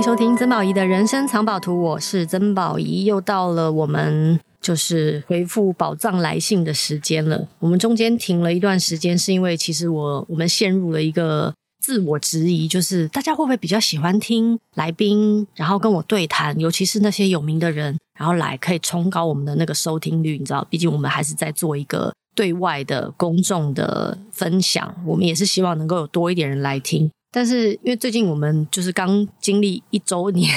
迎收听曾宝仪的人生藏宝图，我是曾宝仪，又到了我们就是回复宝藏来信的时间了。我们中间停了一段时间，是因为其实我我们陷入了一个自我质疑，就是大家会不会比较喜欢听来宾，然后跟我对谈，尤其是那些有名的人，然后来可以冲高我们的那个收听率，你知道，毕竟我们还是在做一个对外的公众的分享，我们也是希望能够有多一点人来听。但是因为最近我们就是刚经历一周年，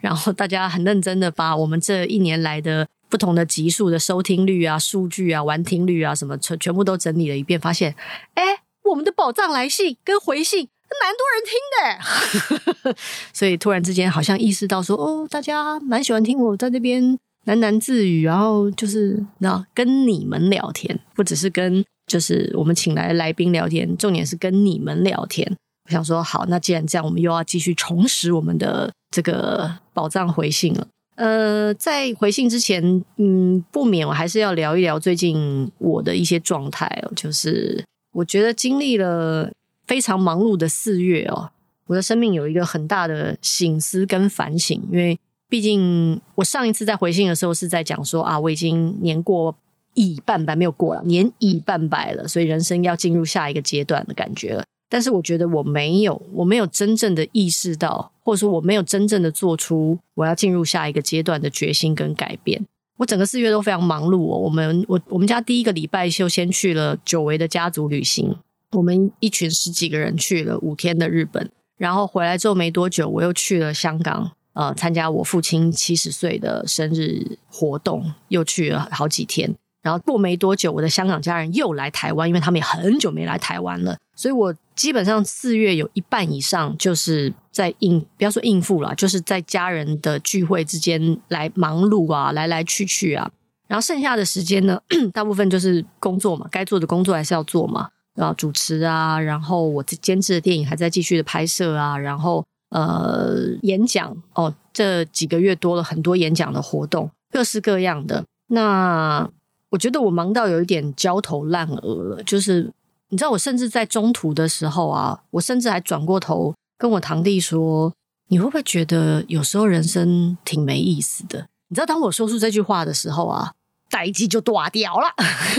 然后大家很认真的把我们这一年来的不同的集数的收听率啊、数据啊、完听率啊什么全全部都整理了一遍，发现，哎，我们的宝藏来信跟回信蛮多人听的，所以突然之间好像意识到说，哦，大家蛮喜欢听我在这边喃喃自语，然后就是那跟你们聊天，不只是跟就是我们请来的来宾聊天，重点是跟你们聊天。想说好，那既然这样，我们又要继续重拾我们的这个宝藏回信了。呃，在回信之前，嗯，不免我还是要聊一聊最近我的一些状态哦。就是我觉得经历了非常忙碌的四月哦，我的生命有一个很大的省思跟反省，因为毕竟我上一次在回信的时候是在讲说啊，我已经年过已半百，没有过了，年已半百了，所以人生要进入下一个阶段的感觉了。但是我觉得我没有，我没有真正的意识到，或者说我没有真正的做出我要进入下一个阶段的决心跟改变。我整个四月都非常忙碌哦。我们我我们家第一个礼拜就先去了久违的家族旅行，我们一群十几个人去了五天的日本，然后回来之后没多久，我又去了香港，呃，参加我父亲七十岁的生日活动，又去了好几天。然后过没多久，我的香港家人又来台湾，因为他们也很久没来台湾了，所以我基本上四月有一半以上就是在应，不要说应付了，就是在家人的聚会之间来忙碌啊，来来去去啊。然后剩下的时间呢，大部分就是工作嘛，该做的工作还是要做嘛，然后主持啊，然后我监制的电影还在继续的拍摄啊，然后呃演讲哦，这几个月多了很多演讲的活动，各式各样的那。我觉得我忙到有一点焦头烂额了，就是你知道，我甚至在中途的时候啊，我甚至还转过头跟我堂弟说：“你会不会觉得有时候人生挺没意思的？”你知道，当我说出这句话的时候啊，代志就断掉了，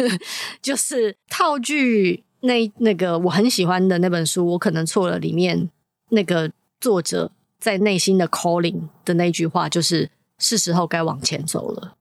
就是套句那那个我很喜欢的那本书，我可能错了，里面那个作者在内心的 calling 的那句话，就是是时候该往前走了。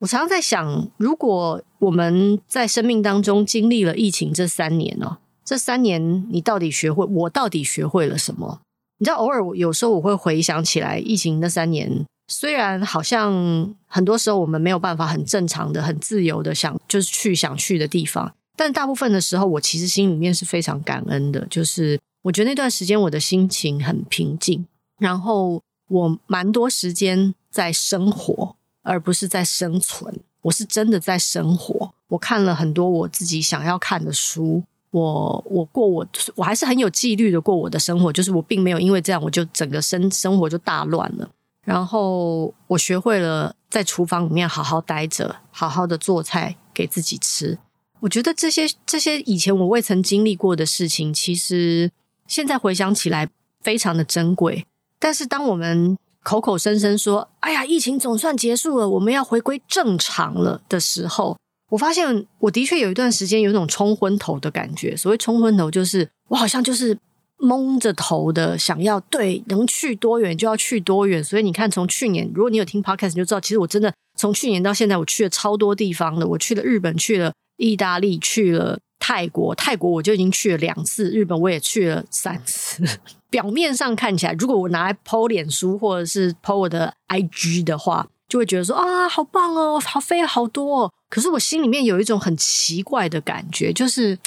我常常在想，如果我们在生命当中经历了疫情这三年哦，这三年你到底学会，我到底学会了什么？你知道，偶尔我有时候我会回想起来，疫情那三年，虽然好像很多时候我们没有办法很正常的、很自由的想，就是去想去的地方，但大部分的时候，我其实心里面是非常感恩的。就是我觉得那段时间我的心情很平静，然后我蛮多时间在生活。而不是在生存，我是真的在生活。我看了很多我自己想要看的书，我我过我我还是很有纪律的过我的生活，就是我并没有因为这样我就整个生生活就大乱了。然后我学会了在厨房里面好好待着，好好的做菜给自己吃。我觉得这些这些以前我未曾经历过的事情，其实现在回想起来非常的珍贵。但是当我们口口声声说：“哎呀，疫情总算结束了，我们要回归正常了。”的时候，我发现我的确有一段时间有一种冲昏头的感觉。所谓冲昏头，就是我好像就是蒙着头的，想要对能去多远就要去多远。所以你看，从去年，如果你有听 Podcast，你就知道，其实我真的从去年到现在，我去了超多地方的。我去了日本，去了意大利，去了泰国。泰国我就已经去了两次，日本我也去了三次。表面上看起来，如果我拿来 po 脸书或者是 po 我的 IG 的话，就会觉得说啊，好棒哦，好飞好多哦。可是我心里面有一种很奇怪的感觉，就是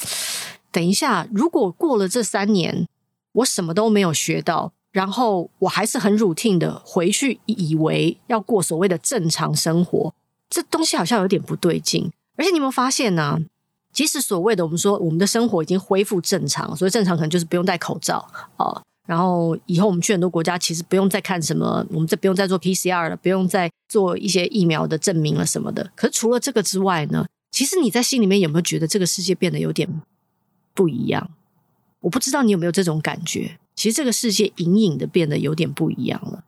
等一下，如果过了这三年，我什么都没有学到，然后我还是很 routine 的回去，以为要过所谓的正常生活，这东西好像有点不对劲。而且你有没有发现呢？即使所谓的我们说我们的生活已经恢复正常，所以正常可能就是不用戴口罩啊。然后以后我们去很多国家，其实不用再看什么，我们这不用再做 PCR 了，不用再做一些疫苗的证明了什么的。可是除了这个之外呢，其实你在心里面有没有觉得这个世界变得有点不一样？我不知道你有没有这种感觉，其实这个世界隐隐的变得有点不一样了。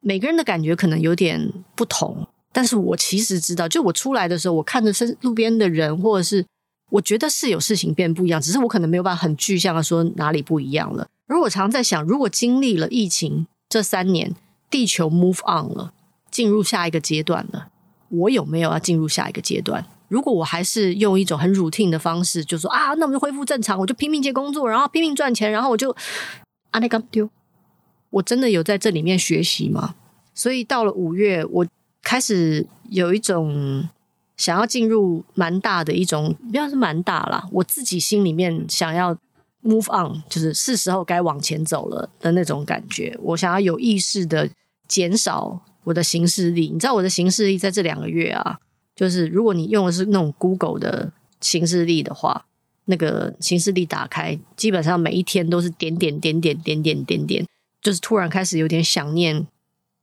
每个人的感觉可能有点不同，但是我其实知道，就我出来的时候，我看着身路边的人，或者是我觉得是有事情变不一样，只是我可能没有办法很具象的说哪里不一样了。而我常在想，如果经历了疫情这三年，地球 move on 了，进入下一个阶段了，我有没有要进入下一个阶段？如果我还是用一种很 routine 的方式，就说啊，那我们就恢复正常，我就拼命接工作，然后拼命赚钱，然后我就啊那个丢，我真的有在这里面学习吗？所以到了五月，我开始有一种想要进入蛮大的一种，不要是蛮大啦，我自己心里面想要 move on，就是是时候该往前走了的那种感觉。我想要有意识的减少我的行事力，你知道我的行事力在这两个月啊。就是如果你用的是那种 Google 的行事力的话，那个行事力打开，基本上每一天都是点点点点点点点点，就是突然开始有点想念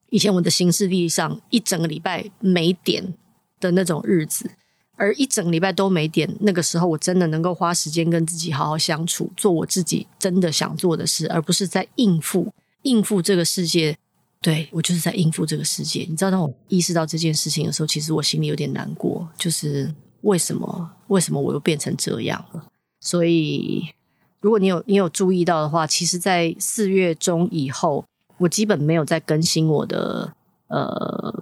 以前我的行事历上一整个礼拜没点的那种日子，而一整礼拜都没点，那个时候我真的能够花时间跟自己好好相处，做我自己真的想做的事，而不是在应付应付这个世界。对，我就是在应付这个世界，你知道，当我意识到这件事情的时候，其实我心里有点难过，就是为什么，为什么我又变成这样了？所以，如果你有你有注意到的话，其实，在四月中以后，我基本没有再更新我的呃，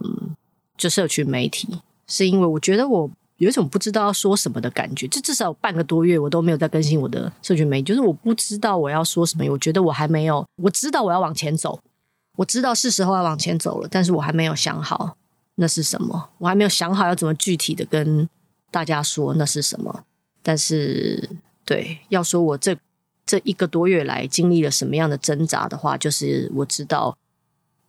就社群媒体，是因为我觉得我有一种不知道要说什么的感觉，就至少半个多月，我都没有在更新我的社群媒体，就是我不知道我要说什么，我觉得我还没有，我知道我要往前走。我知道是时候要往前走了，但是我还没有想好那是什么，我还没有想好要怎么具体的跟大家说那是什么。但是，对，要说我这这一个多月来经历了什么样的挣扎的话，就是我知道，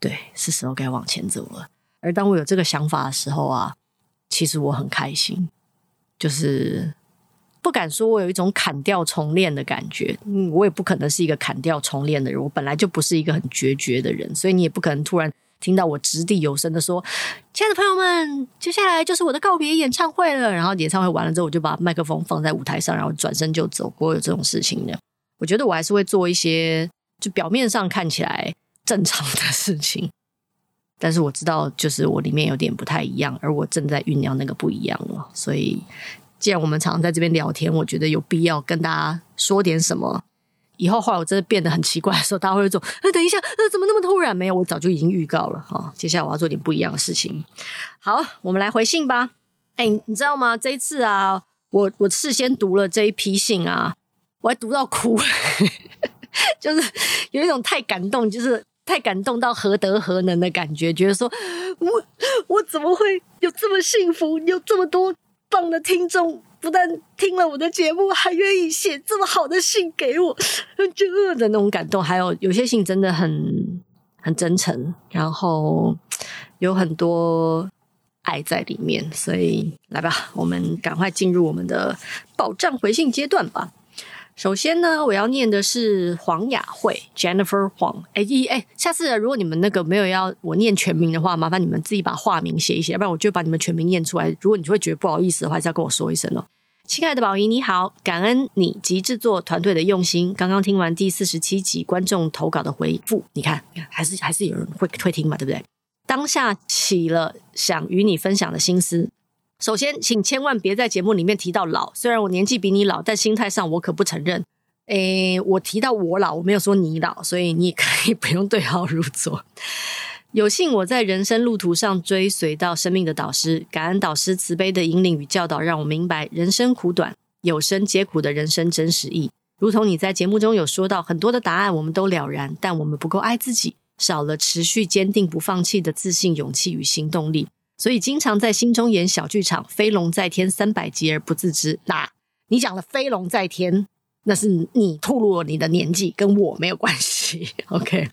对，是时候该往前走了。而当我有这个想法的时候啊，其实我很开心，就是。不敢说，我有一种砍掉重练的感觉。嗯，我也不可能是一个砍掉重练的人。我本来就不是一个很决绝的人，所以你也不可能突然听到我掷地有声的说：“亲爱的朋友们，接下来就是我的告别演唱会了。”然后演唱会完了之后，我就把麦克风放在舞台上，然后转身就走。不会有这种事情的。我觉得我还是会做一些就表面上看起来正常的事情，但是我知道，就是我里面有点不太一样，而我正在酝酿那个不一样了，所以。既然我们常常在这边聊天，我觉得有必要跟大家说点什么。以后后来我真的变得很奇怪的时候，大家会说：“那、呃、等一下，怎么那么突然？”没有，我早就已经预告了哈。接下来我要做点不一样的事情。好，我们来回信吧。哎，你知道吗？这一次啊，我我事先读了这一批信啊，我还读到哭，就是有一种太感动，就是太感动到何德何能的感觉，觉得说我 我怎么会有这么幸福，有这么多。棒的听众不但听了我的节目，还愿意写这么好的信给我，就的那种感动。还有有些信真的很很真诚，然后有很多爱在里面。所以来吧，我们赶快进入我们的保障回信阶段吧。首先呢，我要念的是黄雅慧 Jennifer Huang。哎一哎，下次如果你们那个没有要我念全名的话，麻烦你们自己把化名写一写，要不然我就把你们全名念出来。如果你就会觉得不好意思的话，还是要跟我说一声哦。亲爱的宝仪你好，感恩你及制作团队的用心。刚刚听完第四十七集观众投稿的回复，你看，还是还是有人会会听嘛，对不对？当下起了想与你分享的心思。首先，请千万别在节目里面提到老。虽然我年纪比你老，但心态上我可不承认。诶，我提到我老，我没有说你老，所以你也可以不用对号入座。有幸我在人生路途上追随到生命的导师，感恩导师慈悲的引领与教导，让我明白人生苦短，有生皆苦的人生真实意。如同你在节目中有说到，很多的答案我们都了然，但我们不够爱自己，少了持续坚定不放弃的自信、勇气与行动力。所以经常在心中演小剧场，飞龙在天三百集而不自知。那你讲的飞龙在天，那是你透露了你的年纪，跟我没有关系。OK，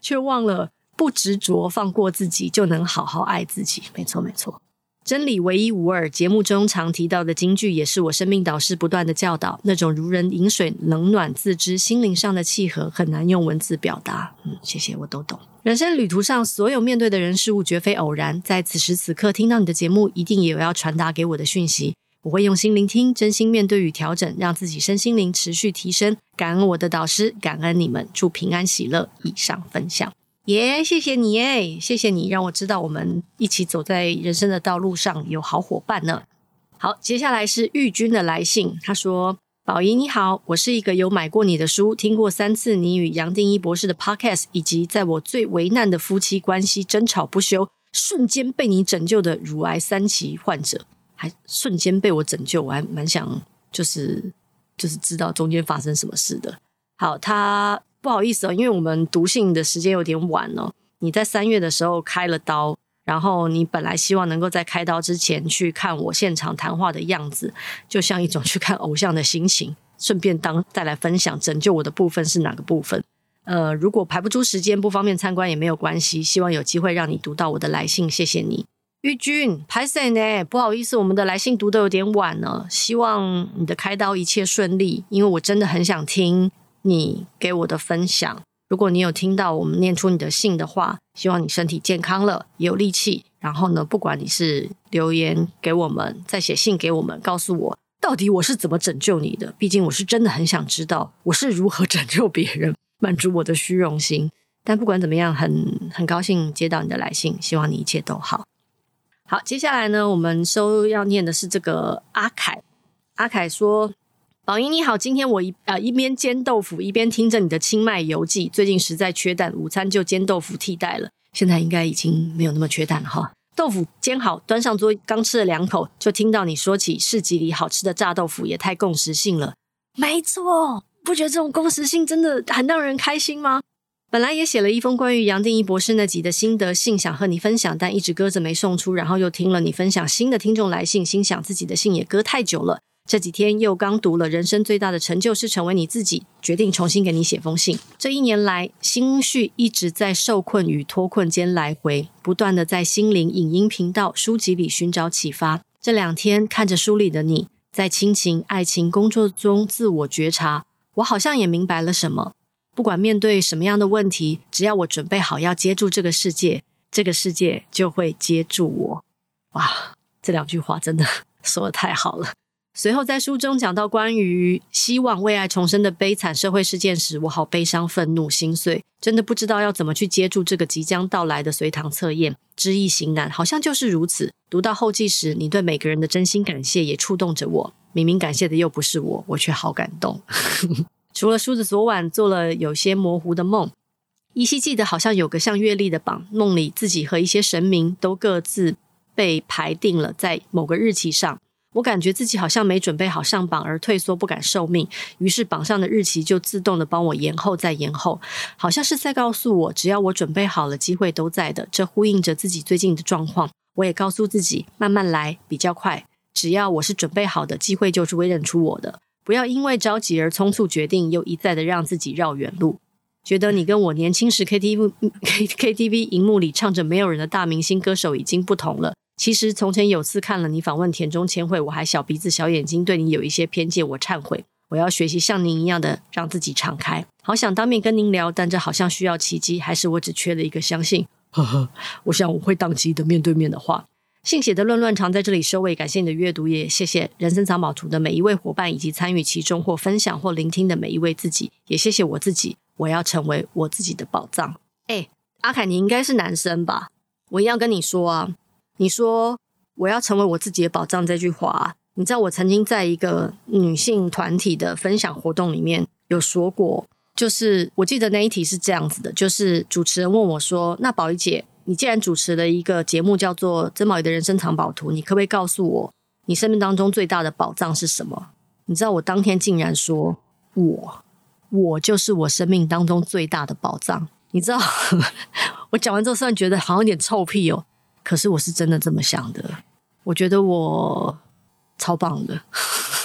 却忘了不执着，放过自己，就能好好爱自己。没错，没错。真理唯一无二。节目中常提到的金句，也是我生命导师不断的教导。那种如人饮水，冷暖自知，心灵上的契合，很难用文字表达。嗯，谢谢，我都懂。人生旅途上，所有面对的人事物，绝非偶然。在此时此刻听到你的节目，一定也有要传达给我的讯息。我会用心聆听，真心面对与调整，让自己身心灵持续提升。感恩我的导师，感恩你们，祝平安喜乐。以上分享，耶、谢谢你耶，谢谢你让我知道我们一起走在人生的道路上有好伙伴呢。好，接下来是玉君的来信，他说。宝仪你好，我是一个有买过你的书、听过三次你与杨定一博士的 podcast，以及在我最为难的夫妻关系争吵不休，瞬间被你拯救的乳癌三期患者，还瞬间被我拯救，我还蛮想就是就是知道中间发生什么事的。好，他不好意思哦，因为我们读信的时间有点晚了，你在三月的时候开了刀。然后你本来希望能够在开刀之前去看我现场谈话的样子，就像一种去看偶像的心情，顺便当再来分享拯救我的部分是哪个部分。呃，如果排不出时间不方便参观也没有关系，希望有机会让你读到我的来信，谢谢你，玉君。拍谢呢，不好意思，我们的来信读得有点晚了，希望你的开刀一切顺利，因为我真的很想听你给我的分享。如果你有听到我们念出你的信的话，希望你身体健康了，也有力气。然后呢，不管你是留言给我们，再写信给我们，告诉我到底我是怎么拯救你的。毕竟我是真的很想知道我是如何拯救别人，满足我的虚荣心。但不管怎么样，很很高兴接到你的来信，希望你一切都好。好，接下来呢，我们收要念的是这个阿凯。阿凯说。宝仪你好，今天我一、呃、一边煎豆腐一边听着你的清迈游记。最近实在缺蛋，午餐就煎豆腐替代了。现在应该已经没有那么缺蛋了哈。豆腐煎好，端上桌，刚吃了两口，就听到你说起市集里好吃的炸豆腐，也太共识性了。没错，不觉得这种共识性真的很让人开心吗？本来也写了一封关于杨定一博士那集的心得信，想和你分享，但一直搁着没送出。然后又听了你分享新的听众来信，心想自己的信也搁太久了。这几天又刚读了《人生最大的成就是成为你自己》，决定重新给你写封信。这一年来，心绪一直在受困与脱困间来回，不断的在心灵影音频道、书籍里寻找启发。这两天看着书里的你，在亲情、爱情、工作中自我觉察，我好像也明白了什么。不管面对什么样的问题，只要我准备好要接住这个世界，这个世界就会接住我。哇，这两句话真的 说的太好了。随后在书中讲到关于希望为爱重生的悲惨社会事件时，我好悲伤、愤怒、心碎，真的不知道要怎么去接住这个即将到来的随堂测验，知易行难，好像就是如此。读到后记时，你对每个人的真心感谢也触动着我，明明感谢的又不是我，我却好感动。除了书的昨晚做了有些模糊的梦，依稀记得好像有个像月历的榜，梦里自己和一些神明都各自被排定了在某个日期上。我感觉自己好像没准备好上榜而退缩，不敢受命，于是榜上的日期就自动的帮我延后再延后，好像是在告诉我，只要我准备好了，机会都在的。这呼应着自己最近的状况。我也告诉自己，慢慢来比较快，只要我是准备好的，机会就是会认出我的。不要因为着急而匆促决定，又一再的让自己绕远路。觉得你跟我年轻时 KTV K KTV 荧幕里唱着没有人的大明星歌手已经不同了。其实从前有次看了你访问田中千惠，我还小鼻子小眼睛，对你有一些偏见，我忏悔。我要学习像您一样的让自己敞开。好想当面跟您聊，但这好像需要契机，还是我只缺了一个相信？呵呵，我想我会当机的面对面的话。信写的乱乱长，在这里收尾。感谢你的阅读，也谢谢人生藏宝图的每一位伙伴，以及参与其中或分享或聆听的每一位自己。也谢谢我自己，我要成为我自己的宝藏。哎，阿凯，你应该是男生吧？我一样跟你说啊。你说我要成为我自己的宝藏这句话，你知道我曾经在一个女性团体的分享活动里面有说过，就是我记得那一题是这样子的，就是主持人问我说：“那宝仪姐，你既然主持了一个节目叫做《曾宝仪的人生藏宝图》，你可不可以告诉我，你生命当中最大的宝藏是什么？”你知道我当天竟然说：“我，我就是我生命当中最大的宝藏。”你知道 我讲完之后，虽然觉得好像有点臭屁哦。可是我是真的这么想的，我觉得我超棒的。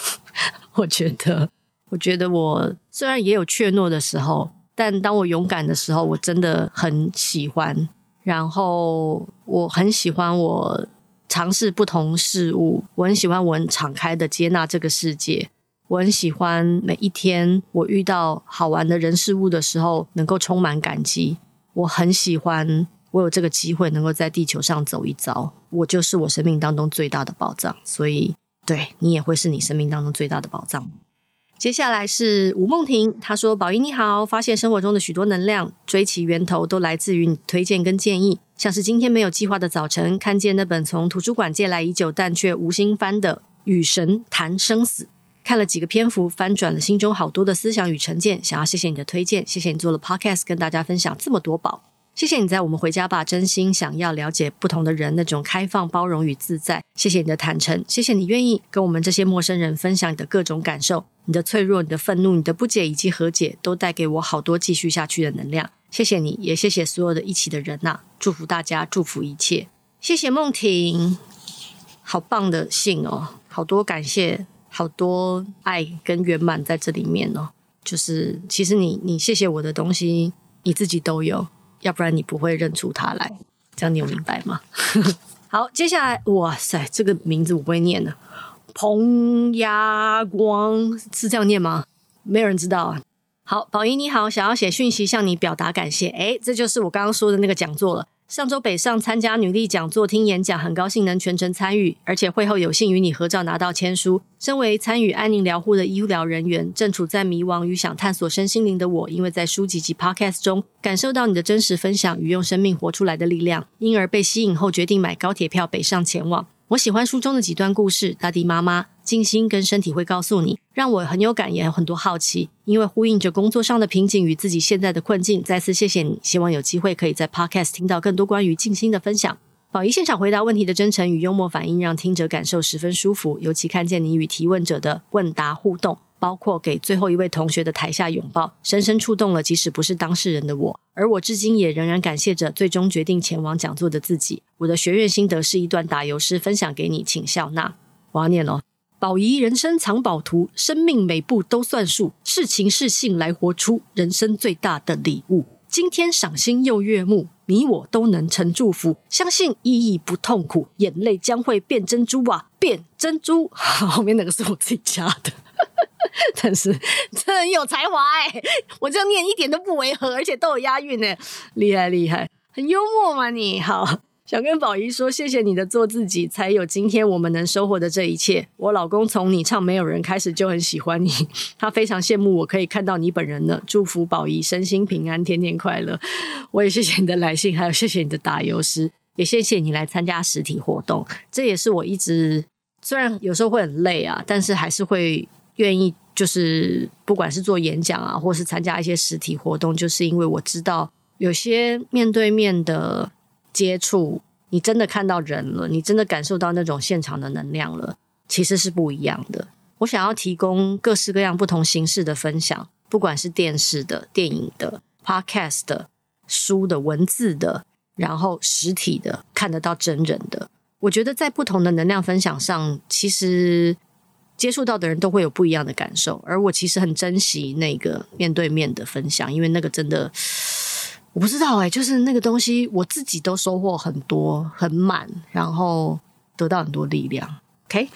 我觉得，我觉得我虽然也有怯懦的时候，但当我勇敢的时候，我真的很喜欢。然后我很喜欢我尝试不同事物，我很喜欢我很敞开的接纳这个世界。我很喜欢每一天我遇到好玩的人事物的时候，能够充满感激。我很喜欢。我有这个机会能够在地球上走一遭，我就是我生命当中最大的宝藏。所以对，你也会是你生命当中最大的宝藏。接下来是吴梦婷，她说：“宝仪你好，发现生活中的许多能量，追其源头都来自于你推荐跟建议。像是今天没有计划的早晨，看见那本从图书馆借来已久但却无心翻的《与神谈生死》，看了几个篇幅，翻转了心中好多的思想与成见。想要谢谢你的推荐，谢谢你做了 Podcast，跟大家分享这么多宝。”谢谢你在我们回家吧，真心想要了解不同的人那种开放、包容与自在。谢谢你的坦诚，谢谢你愿意跟我们这些陌生人分享你的各种感受、你的脆弱、你的愤怒、你的不解以及和解，都带给我好多继续下去的能量。谢谢你，也谢谢所有的一起的人呐、祝福大家，祝福一切。谢谢梦婷，好棒的信哦，好多感谢，好多爱跟圆满在这里面哦。就是其实你你谢谢我的东西，你自己都有。要不然你不会认出他来，这样你有明白吗？好，接下来，哇塞，这个名字我不会念的，彭亚光是这样念吗？没有人知道啊。好，宝仪你好，想要写讯息向你表达感谢。诶，这就是我刚刚说的那个讲座了。上周北上参加女力讲座听演讲，很高兴能全程参与，而且会后有幸与你合照拿到签书。身为参与安宁疗护的医疗人员，正处在迷惘与想探索身心灵的我，因为在书籍及 Podcast 中感受到你的真实分享与用生命活出来的力量，因而被吸引后决定买高铁票北上前往。我喜欢书中的几段故事，大地妈妈静心跟身体会告诉你，让我很有感，也有很多好奇。因为呼应着工作上的瓶颈与自己现在的困境，再次谢谢你。希望有机会可以在 Podcast 听到更多关于静心的分享。宝仪现场回答问题的真诚与幽默反应，让听者感受十分舒服。尤其看见你与提问者的问答互动。包括给最后一位同学的台下拥抱，深深触动了即使不是当事人的我。而我至今也仍然感谢着最终决定前往讲座的自己。我的学院心得是一段打油诗，分享给你，请笑纳。我要念哦，宝仪人生藏宝图，生命每步都算数，是情是性来活出人生最大的礼物。今天赏心又悦目，你我都能成祝福。相信意义不痛苦，眼泪将会变珍珠啊，变珍珠。后面那个是我自己加的。但是真的很有才华哎！我这样念一点都不违和，而且都有押韵哎，厉害厉害，很幽默嘛你。好，想跟宝仪说，谢谢你的做自己，才有今天我们能收获的这一切。我老公从你唱《没有人》开始就很喜欢你，他非常羡慕我可以看到你本人呢。祝福宝仪身心平安，天天快乐。我也谢谢你的来信，还有谢谢你的打油诗，也谢谢你来参加实体活动。这也是我一直虽然有时候会很累啊，但是还是会。愿意就是不管是做演讲啊，或是参加一些实体活动，就是因为我知道有些面对面的接触，你真的看到人了，你真的感受到那种现场的能量了，其实是不一样的。我想要提供各式各样不同形式的分享，不管是电视的、电影的、Podcast 的、书的、文字的，然后实体的，看得到真人的。我觉得在不同的能量分享上，其实。接触到的人都会有不一样的感受，而我其实很珍惜那个面对面的分享，因为那个真的我不知道哎，就是那个东西我自己都收获很多，很满，然后得到很多力量。OK，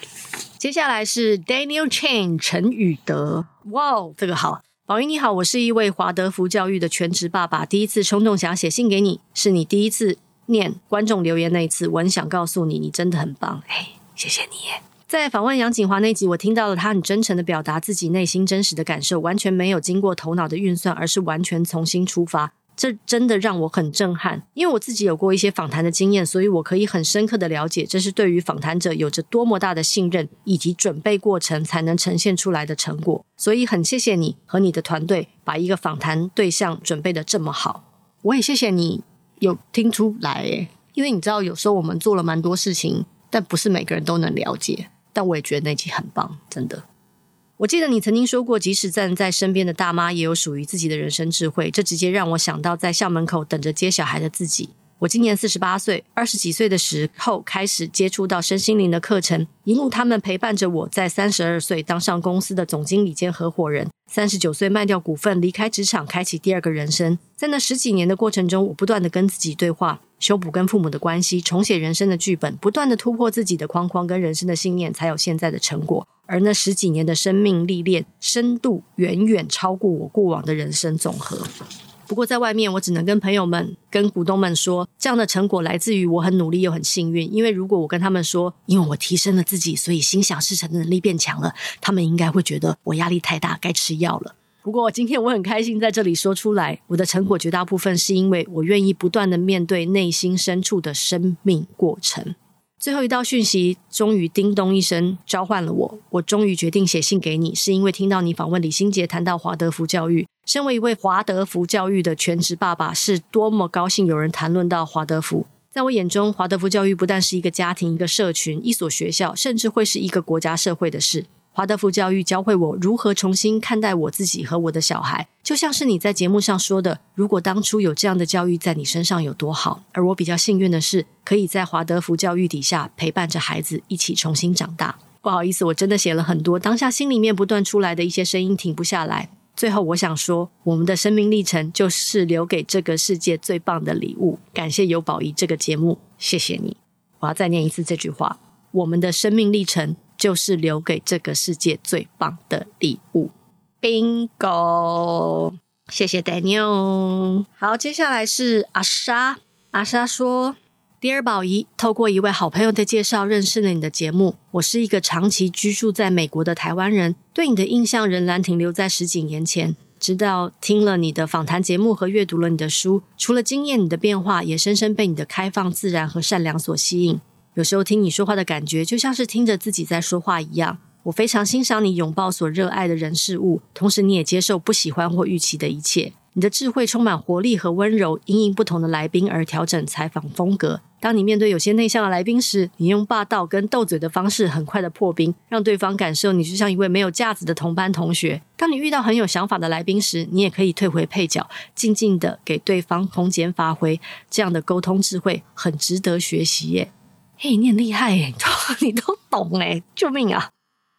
接下来是 Daniel Chen 陈宇德，哇哦，这个好，宝仪你好，我是一位华德福教育的全职爸爸，第一次冲动想要写信给你，是你第一次念观众留言那一次，我很想告诉你，你真的很棒，哎，谢谢你。在访问杨锦华那集，我听到了他很真诚的表达自己内心真实的感受，完全没有经过头脑的运算，而是完全从心出发。这真的让我很震撼，因为我自己有过一些访谈的经验，所以我可以很深刻的了解，这是对于访谈者有着多么大的信任以及准备过程才能呈现出来的成果。所以很谢谢你和你的团队把一个访谈对象准备得这么好。我也谢谢你有听出来，因为你知道有时候我们做了蛮多事情，但不是每个人都能了解。但我也觉得那集很棒，真的。我记得你曾经说过，即使站在身边的大妈，也有属于自己的人生智慧。这直接让我想到在校门口等着接小孩的自己。我今年四十八岁，二十几岁的时候开始接触到身心灵的课程，一路他们陪伴着我在三十二岁当上公司的总经理兼合伙人，三十九岁卖掉股份离开职场，开启第二个人生。在那十几年的过程中，我不断的跟自己对话。修补跟父母的关系，重写人生的剧本，不断的突破自己的框框跟人生的信念，才有现在的成果。而那十几年的生命历练，深度远远超过我过往的人生总和。不过在外面，我只能跟朋友们、跟股东们说，这样的成果来自于我很努力又很幸运。因为如果我跟他们说，因为我提升了自己，所以心想事成的能力变强了，他们应该会觉得我压力太大，该吃药了。不过今天我很开心在这里说出来，我的成果绝大部分是因为我愿意不断的面对内心深处的生命过程。最后一道讯息终于叮咚一声召唤了我，我终于决定写信给你，是因为听到你访问李心洁谈到华德福教育。身为一位华德福教育的全职爸爸，是多么高兴有人谈论到华德福。在我眼中，华德福教育不但是一个家庭、一个社群、一所学校，甚至会是一个国家社会的事。华德福教育教会我如何重新看待我自己和我的小孩，就像是你在节目上说的：“如果当初有这样的教育在你身上有多好。”而我比较幸运的是，可以在华德福教育底下陪伴着孩子一起重新长大。不好意思，我真的写了很多，当下心里面不断出来的一些声音停不下来。最后，我想说，我们的生命历程就是留给这个世界最棒的礼物。感谢有宝仪这个节目，谢谢你。我要再念一次这句话：我们的生命历程。就是留给这个世界最棒的礼物，Bingo！谢谢 Daniel。好，接下来是阿莎。阿莎说：“Dear 宝仪，透过一位好朋友的介绍认识了你的节目。我是一个长期居住在美国的台湾人，对你的印象仍然停留在十几年前。直到听了你的访谈节目和阅读了你的书，除了惊艳你的变化，也深深被你的开放、自然和善良所吸引。”有时候听你说话的感觉，就像是听着自己在说话一样。我非常欣赏你拥抱所热爱的人事物，同时你也接受不喜欢或预期的一切。你的智慧充满活力和温柔，因应不同的来宾而调整采访风格。当你面对有些内向的来宾时，你用霸道跟斗嘴的方式很快的破冰，让对方感受你就像一位没有架子的同班同学。当你遇到很有想法的来宾时，你也可以退回配角，静静的给对方空间发挥。这样的沟通智慧很值得学习耶。嘿，你很厉害耶，你都懂哎，救命啊！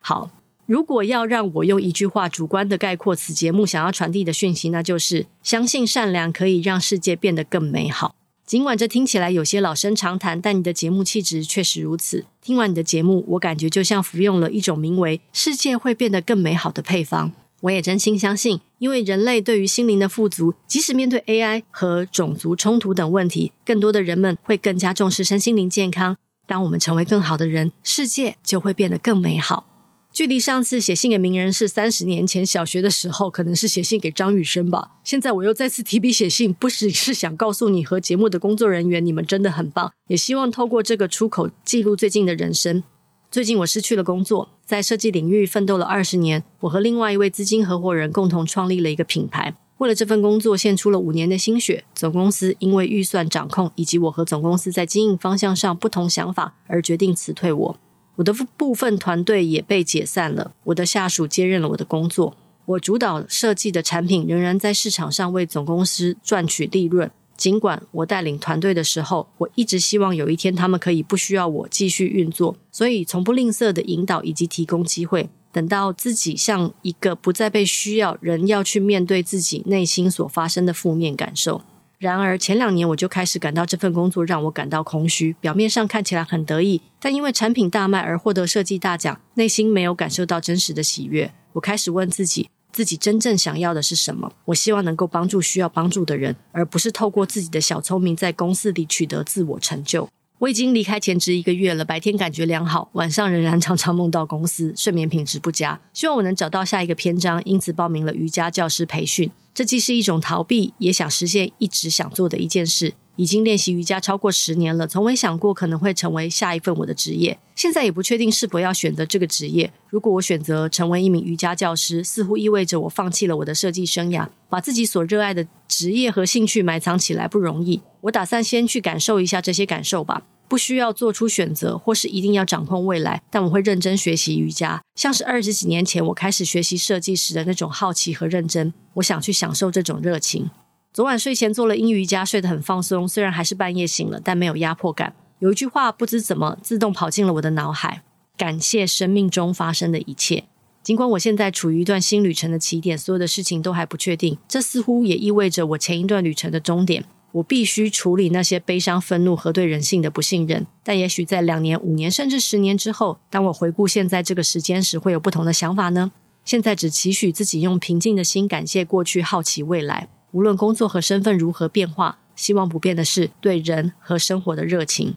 好，如果要让我用一句话主观的概括此节目想要传递的讯息，那就是相信善良可以让世界变得更美好。尽管这听起来有些老生常谈，但你的节目气质确实如此。听完你的节目，我感觉就像服用了一种名为“世界会变得更美好”的配方。我也真心相信，因为人类对于心灵的富足，即使面对 AI 和种族冲突等问题，更多的人们会更加重视身心灵健康。当我们成为更好的人，世界就会变得更美好。距离上次写信给名人是三十年前小学的时候，可能是写信给张雨生吧。现在我又再次提笔写信，不只是想告诉你和节目的工作人员，你们真的很棒，也希望透过这个出口记录最近的人生。最近我失去了工作，在设计领域奋斗了二十年，我和另外一位资金合伙人共同创立了一个品牌。为了这份工作，献出了五年的心血。总公司因为预算掌控以及我和总公司在经营方向上不同想法，而决定辞退我。我的部分团队也被解散了。我的下属接任了我的工作。我主导设计的产品仍然在市场上为总公司赚取利润。尽管我带领团队的时候，我一直希望有一天他们可以不需要我继续运作，所以从不吝啬的引导以及提供机会。等到自己像一个不再被需要，人要去面对自己内心所发生的负面感受。然而前两年我就开始感到这份工作让我感到空虚。表面上看起来很得意，但因为产品大卖而获得设计大奖，内心没有感受到真实的喜悦。我开始问自己，自己真正想要的是什么？我希望能够帮助需要帮助的人，而不是透过自己的小聪明在公司里取得自我成就。我已经离开前职一个月了，白天感觉良好，晚上仍然常常梦到公司，睡眠品质不佳。希望我能找到下一个篇章，因此报名了瑜伽教师培训。这既是一种逃避，也想实现一直想做的一件事。已经练习瑜伽超过十年了，从未想过可能会成为下一份我的职业。现在也不确定是否要选择这个职业。如果我选择成为一名瑜伽教师，似乎意味着我放弃了我的设计生涯，把自己所热爱的职业和兴趣埋藏起来不容易。我打算先去感受一下这些感受吧。不需要做出选择，或是一定要掌控未来，但我会认真学习瑜伽，像是二十几年前我开始学习设计时的那种好奇和认真。我想去享受这种热情。昨晚睡前做了阴瑜伽，睡得很放松，虽然还是半夜醒了，但没有压迫感。有一句话不知怎么自动跑进了我的脑海：感谢生命中发生的一切。尽管我现在处于一段新旅程的起点，所有的事情都还不确定，这似乎也意味着我前一段旅程的终点。我必须处理那些悲伤、愤怒和对人性的不信任。但也许在两年、五年甚至十年之后，当我回顾现在这个时间时，会有不同的想法呢？现在只期许自己用平静的心感谢过去，好奇未来。无论工作和身份如何变化，希望不变的是对人和生活的热情。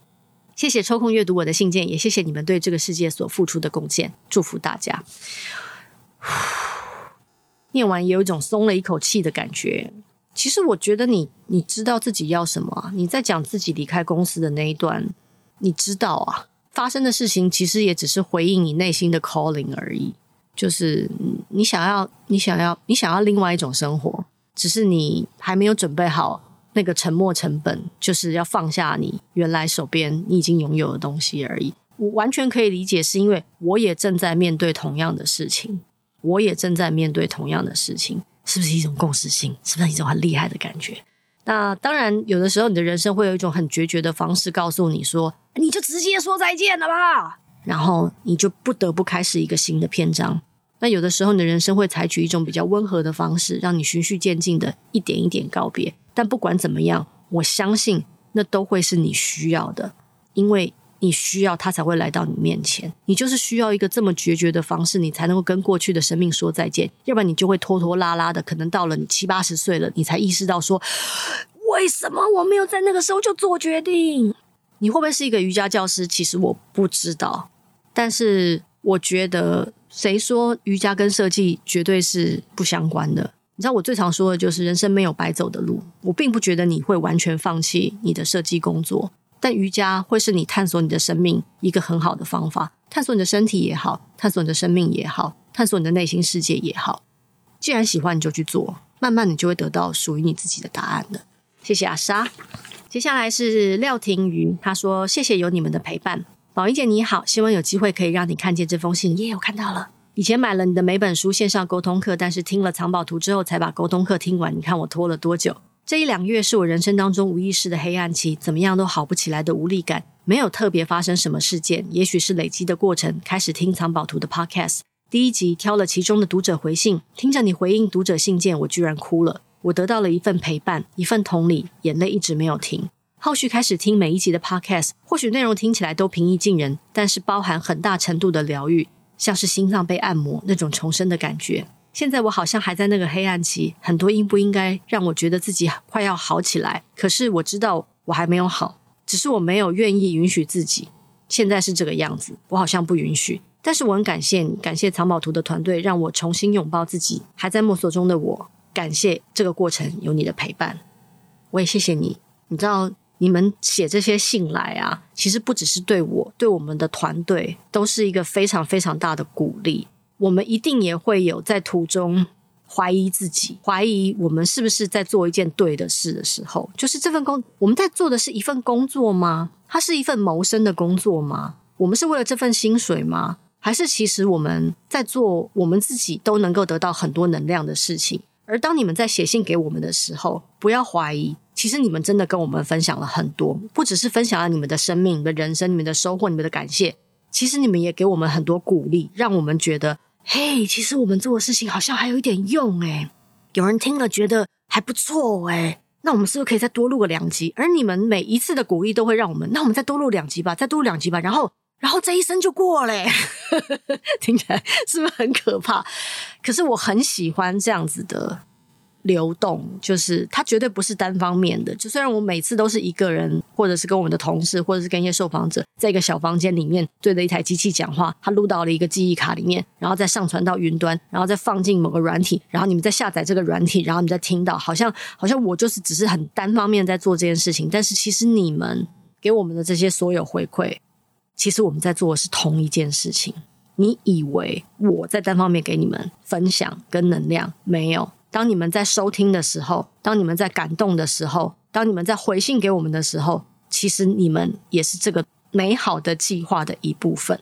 谢谢抽空阅读我的信件，也谢谢你们对这个世界所付出的贡献。祝福大家。念完也有一种松了一口气的感觉。其实我觉得你，你知道自己要什么啊？你在讲自己离开公司的那一段，你知道啊，发生的事情其实也只是回应你内心的 calling 而已。就是你想要，你想要，你想要另外一种生活，只是你还没有准备好那个沉没成本，就是要放下你原来手边你已经拥有的东西而已。我完全可以理解，是因为我也正在面对同样的事情，我也正在面对同样的事情，是不是一种共识性？是不是一种很厉害的感觉？那当然，有的时候你的人生会有一种很决绝的方式，告诉你说，你就直接说再见了吧。然后你就不得不开始一个新的篇章。那有的时候你的人生会采取一种比较温和的方式，让你循序渐进的一点一点告别。但不管怎么样，我相信那都会是你需要的，因为你需要他才会来到你面前。你就是需要一个这么决绝的方式，你才能够跟过去的生命说再见。要不然你就会拖拖拉拉的，可能到了你七八十岁了，你才意识到说，为什么我没有在那个时候就做决定？你会不会是一个瑜伽教师？其实我不知道。但是我觉得，谁说瑜伽跟设计绝对是不相关的？你知道，我最常说的就是人生没有白走的路。我并不觉得你会完全放弃你的设计工作，但瑜伽会是你探索你的生命一个很好的方法。探索你的身体也好，探索你的生命也好，探索你的内心世界也好。既然喜欢，你就去做，慢慢你就会得到属于你自己的答案的。谢谢阿莎。接下来是廖庭瑜，他说：“谢谢有你们的陪伴。”宝仪姐你好，希望有机会可以让你看见这封信。耶，我看到了。以前买了你的每本书线上沟通课，但是听了藏宝图之后才把沟通课听完。你看我拖了多久？这一两月是我人生当中无意识的黑暗期，怎么样都好不起来的无力感。没有特别发生什么事件，也许是累积的过程。开始听藏宝图的 Podcast，第一集挑了其中的读者回信，听着你回应读者信件，我居然哭了。我得到了一份陪伴，一份同理，眼泪一直没有停。后续开始听每一集的 podcast，或许内容听起来都平易近人，但是包含很大程度的疗愈，像是心脏被按摩那种重生的感觉。现在我好像还在那个黑暗期，很多应不应该让我觉得自己快要好起来，可是我知道我还没有好，只是我没有愿意允许自己现在是这个样子，我好像不允许。但是我很感谢你，感谢藏宝图的团队，让我重新拥抱自己，还在摸索中的我，感谢这个过程有你的陪伴，我也谢谢你，你知道。你们写这些信来啊，其实不只是对我，对我们的团队都是一个非常非常大的鼓励。我们一定也会有在途中怀疑自己，怀疑我们是不是在做一件对的事的时候。就是这份工，我们在做的是一份工作吗？它是一份谋生的工作吗？我们是为了这份薪水吗？还是其实我们在做我们自己都能够得到很多能量的事情？而当你们在写信给我们的时候，不要怀疑。其实你们真的跟我们分享了很多，不只是分享了你们的生命、你们人生、你们的收获、你们的感谢。其实你们也给我们很多鼓励，让我们觉得，嘿，其实我们做的事情好像还有一点用诶。有人听了觉得还不错诶，那我们是不是可以再多录个两集？而你们每一次的鼓励都会让我们，那我们再多录两集吧，再多录两集吧，然后，然后这一生就过了。听起来是不是很可怕？可是我很喜欢这样子的。流动就是它绝对不是单方面的。就虽然我每次都是一个人，或者是跟我们的同事，或者是跟一些受访者，在一个小房间里面对着一台机器讲话，它录到了一个记忆卡里面，然后再上传到云端，然后再放进某个软体，然后你们再下载这个软体，然后你再听到，好像好像我就是只是很单方面在做这件事情。但是其实你们给我们的这些所有回馈，其实我们在做的是同一件事情。你以为我在单方面给你们分享跟能量，没有。当你们在收听的时候，当你们在感动的时候，当你们在回信给我们的时候，其实你们也是这个美好的计划的一部分。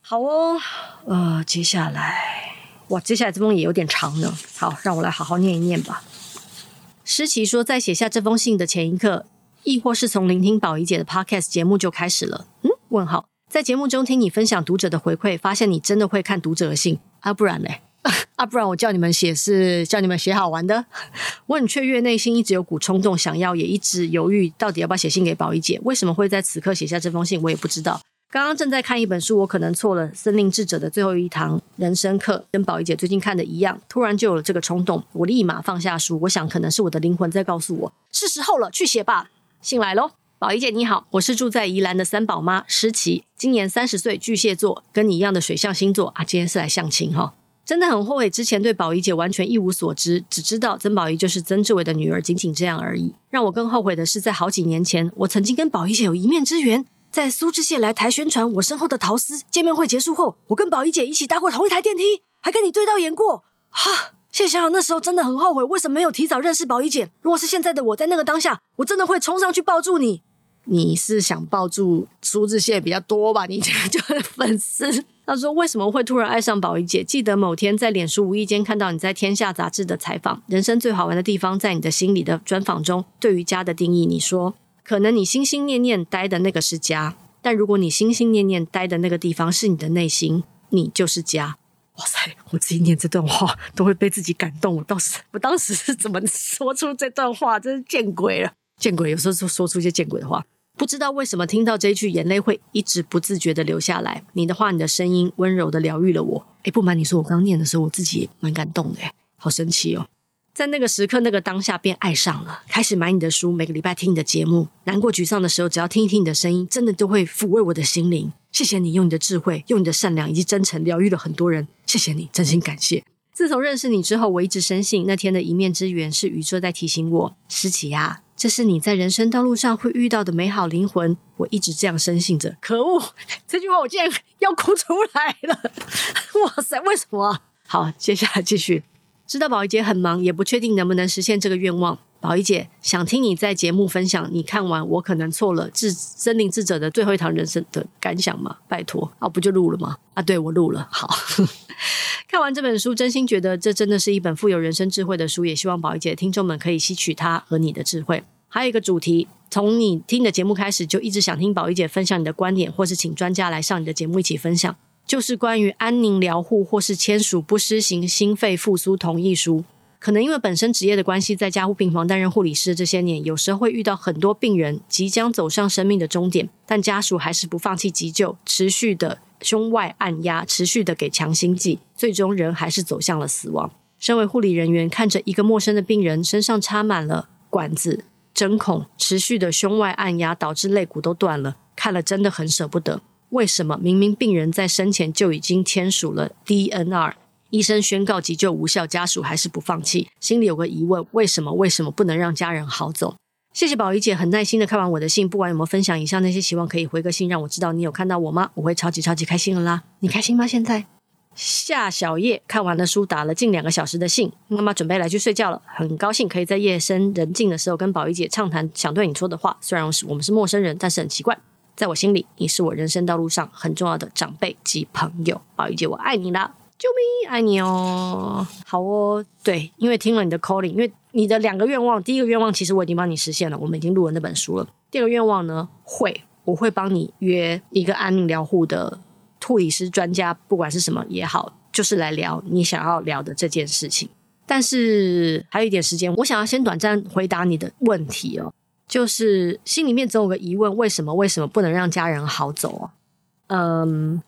好哦，呃，接下来，哇，接下来这封也有点长呢。好，让我来好好念一念吧。诗琪说，在写下这封信的前一刻，亦或是从聆听宝仪姐的 Podcast 节目就开始了。嗯？问号。在节目中听你分享读者的回馈，发现你真的会看读者的信，啊，不然嘞？啊，不然我叫你们写是叫你们写好玩的。我很雀跃，内心一直有股冲动，想要也一直犹豫，到底要不要写信给宝仪姐？为什么会在此刻写下这封信？我也不知道。刚刚正在看一本书，我可能错了。森林智者的最后一堂人生课，跟宝仪姐最近看的一样，突然就有了这个冲动，我立马放下书。我想，可能是我的灵魂在告诉我，是时候了，去写吧。信来喽，宝仪姐你好，我是住在宜兰的三宝妈诗琪，今年三十岁，巨蟹座，跟你一样的水象星座啊。今天是来相亲哈，真的很后悔之前对宝仪姐完全一无所知，只知道曾宝仪就是曾志伟的女儿，仅仅这样而已。让我更后悔的是，在好几年前，我曾经跟宝仪姐有一面之缘。在苏志燮来台宣传我身后的桃丝见面会结束后，我跟宝仪姐一起搭过同一台电梯，还跟你对到眼过。哈，谢谢想想那时候真的很后悔，为什么没有提早认识宝仪姐？如果是现在的我在那个当下，我真的会冲上去抱住你。你是想抱住苏志燮比较多吧？你这个就是粉丝。他说为什么会突然爱上宝仪姐？记得某天在脸书无意间看到你在《天下》杂志的采访，人生最好玩的地方在你的心里的专访中，对于家的定义，你说。可能你心心念念待的那个是家，但如果你心心念念待的那个地方是你的内心，你就是家。哇塞，我自己念这段话都会被自己感动。我当时，我当时是怎么说出这段话？真是见鬼了！见鬼！有时候就说出一些见鬼的话。不知道为什么听到这一句，眼泪会一直不自觉的流下来。你的话，你的声音温柔的疗愈了我。诶，不瞒你说，我刚念的时候，我自己也蛮感动的，诶，好神奇哦。在那个时刻，那个当下，便爱上了，开始买你的书，每个礼拜听你的节目。难过、沮丧的时候，只要听一听你的声音，真的都会抚慰我的心灵。谢谢你用你的智慧、用你的善良以及真诚疗愈了很多人。谢谢你，真心感谢。自从认识你之后，我一直深信那天的一面之缘是宇宙在提醒我，诗琪啊，这是你在人生道路上会遇到的美好灵魂。我一直这样深信着。可恶，这句话我竟然要哭出来了！哇塞，为什么？好，接下来继续。知道宝仪姐很忙，也不确定能不能实现这个愿望。宝仪姐想听你在节目分享你看完《我可能错了》智森林智者的最后一堂人生的感想吗？拜托啊，不就录了吗？啊，对，我录了。好，看完这本书，真心觉得这真的是一本富有人生智慧的书，也希望宝仪姐听众们可以吸取它和你的智慧。还有一个主题，从你听的节目开始，就一直想听宝仪姐分享你的观点，或是请专家来上你的节目一起分享。就是关于安宁疗护，或是签署不施行心肺复苏同意书。可能因为本身职业的关系，在加护病房担任护理师这些年，有时候会遇到很多病人即将走上生命的终点，但家属还是不放弃急救，持续的胸外按压，持续的给强心剂，最终人还是走向了死亡。身为护理人员，看着一个陌生的病人身上插满了管子、针孔，持续的胸外按压，导致肋骨都断了，看了真的很舍不得。为什么明明病人在生前就已经签署了 DNR，医生宣告急救无效，家属还是不放弃？心里有个疑问：为什么？为什么不能让家人好走？谢谢宝仪姐很耐心的看完我的信，不管有没有分享以上那些，希望可以回个信，让我知道你有看到我吗？我会超级超级开心的啦！你开心吗？现在夏小叶看完了书，打了近两个小时的信，妈妈准备来去睡觉了。很高兴可以在夜深人静的时候跟宝仪姐畅谈想对你说的话，虽然我们是陌生人，但是很奇怪。在我心里，你是我人生道路上很重要的长辈及朋友。宝仪姐，我爱你啦！救命，爱你哦！好哦，对，因为听了你的 calling，因为你的两个愿望，第一个愿望其实我已经帮你实现了，我们已经录了那本书了。第二个愿望呢，会，我会帮你约一个安宁疗护的护理师专家，不管是什么也好，就是来聊你想要聊的这件事情。但是还有一点时间，我想要先短暂回答你的问题哦。就是心里面总有个疑问：为什么？为什么不能让家人好走啊？嗯，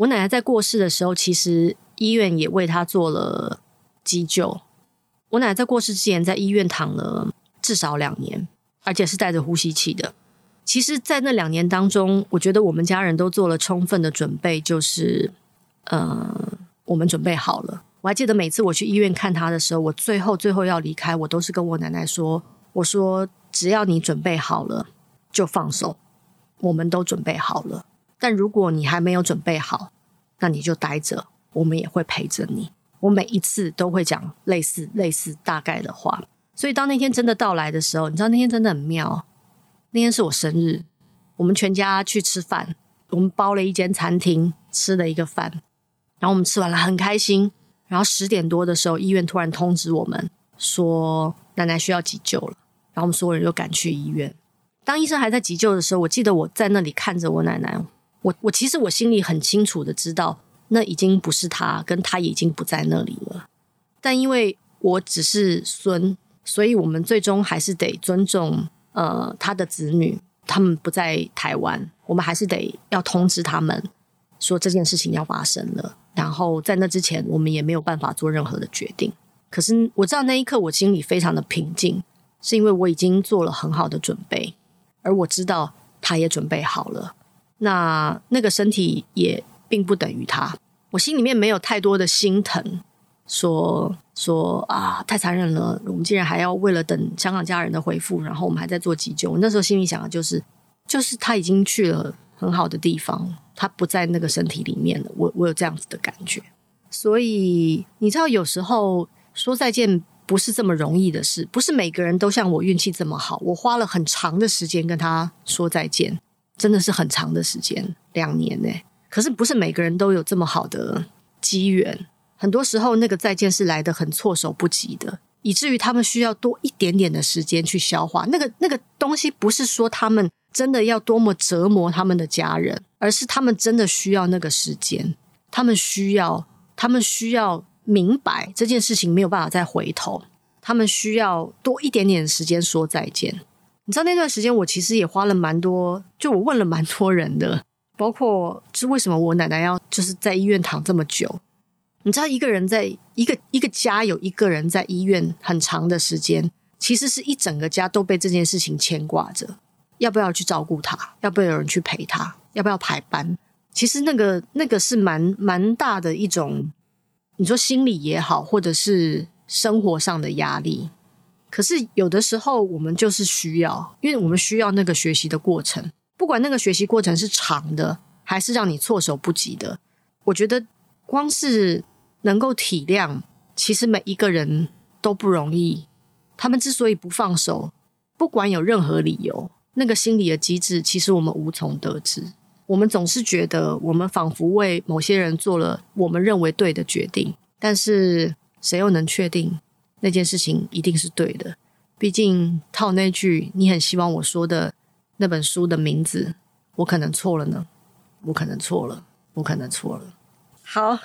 我奶奶在过世的时候，其实医院也为她做了急救。我奶奶在过世之前，在医院躺了至少两年，而且是带着呼吸器的。其实，在那两年当中，我觉得我们家人都做了充分的准备，就是，嗯，我们准备好了。我还记得每次我去医院看她的时候，我最后最后要离开，我都是跟我奶奶说：“我说。”只要你准备好了，就放手。我们都准备好了，但如果你还没有准备好，那你就待着，我们也会陪着你。我每一次都会讲类似类似大概的话，所以当那天真的到来的时候，你知道那天真的很妙。那天是我生日，我们全家去吃饭，我们包了一间餐厅，吃了一个饭，然后我们吃完了很开心。然后十点多的时候，医院突然通知我们说奶奶需要急救了。然后我们所有人就赶去医院。当医生还在急救的时候，我记得我在那里看着我奶奶。我我其实我心里很清楚的知道，那已经不是他，跟他已经不在那里了。但因为我只是孙，所以我们最终还是得尊重呃他的子女，他们不在台湾，我们还是得要通知他们说这件事情要发生了。然后在那之前，我们也没有办法做任何的决定。可是我知道那一刻我心里非常的平静，是因为我已经做了很好的准备，而我知道他也准备好了。那那个身体也并不等于他，我心里面没有太多的心疼，说说啊太残忍了，我们竟然还要为了等香港家人的回复，然后我们还在做急救。我那时候心里想的就是，就是他已经去了很好的地方，他不在那个身体里面了。我我有这样子的感觉，所以你知道，有时候说再见不是这么容易的事，不是每个人都像我运气这么好。我花了很长的时间跟他说再见。真的是很长的时间，两年呢。可是不是每个人都有这么好的机缘，很多时候那个再见是来得很措手不及的，以至于他们需要多一点点的时间去消化。那个那个东西不是说他们真的要多么折磨他们的家人，而是他们真的需要那个时间，他们需要，他们需要明白这件事情没有办法再回头，他们需要多一点点时间说再见。你知道那段时间，我其实也花了蛮多，就我问了蛮多人的，包括是为什么我奶奶要就是在医院躺这么久。你知道，一个人在一个一个家有一个人在医院很长的时间，其实是一整个家都被这件事情牵挂着。要不要去照顾他？要不要有人去陪他？要不要排班？其实那个那个是蛮蛮大的一种，你说心理也好，或者是生活上的压力。可是有的时候，我们就是需要，因为我们需要那个学习的过程，不管那个学习过程是长的，还是让你措手不及的。我觉得光是能够体谅，其实每一个人都不容易。他们之所以不放手，不管有任何理由，那个心理的机制，其实我们无从得知。我们总是觉得，我们仿佛为某些人做了我们认为对的决定，但是谁又能确定？那件事情一定是对的，毕竟套那句你很希望我说的那本书的名字，我可能错了呢，我可能错了，我可能错了。好，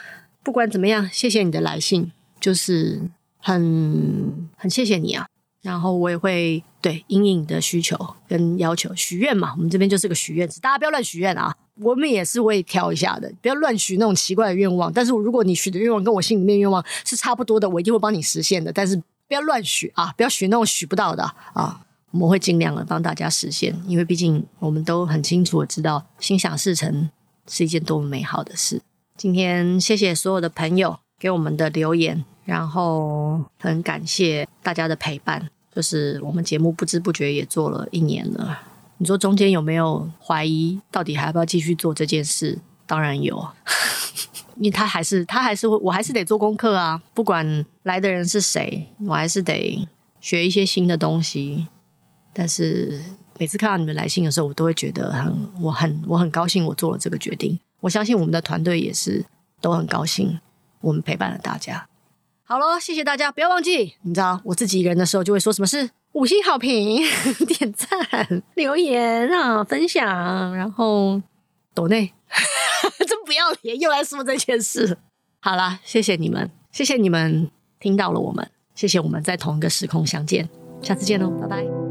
不管怎么样，谢谢你的来信，就是很很谢谢你啊。然后我也会对阴影的需求跟要求许愿嘛，我们这边就是个许愿池，大家不要乱许愿啊。我们也是会挑一下的，不要乱许那种奇怪的愿望。但是如果你许的愿望跟我心里面愿望是差不多的，我一定会帮你实现的。但是不要乱许啊，不要许那种许不到的啊。我们会尽量的帮大家实现，因为毕竟我们都很清楚的知道，心想事成是一件多么美好的事。今天谢谢所有的朋友给我们的留言，然后很感谢大家的陪伴。就是我们节目不知不觉也做了一年了。你说中间有没有怀疑，到底还要不要继续做这件事？当然有，因为他还是他还是会，我还是得做功课啊。不管来的人是谁，我还是得学一些新的东西。但是每次看到你们来信的时候，我都会觉得很，我很我很高兴，我做了这个决定。我相信我们的团队也是都很高兴，我们陪伴了大家。好了，谢谢大家，不要忘记，你知道我自己一个人的时候就会说什么是。五星好评、点赞、留言啊，分享，然后抖内，真不要脸，又来说这件事。好了，谢谢你们，谢谢你们听到了我们，谢谢我们在同一个时空相见，下次见喽，拜拜。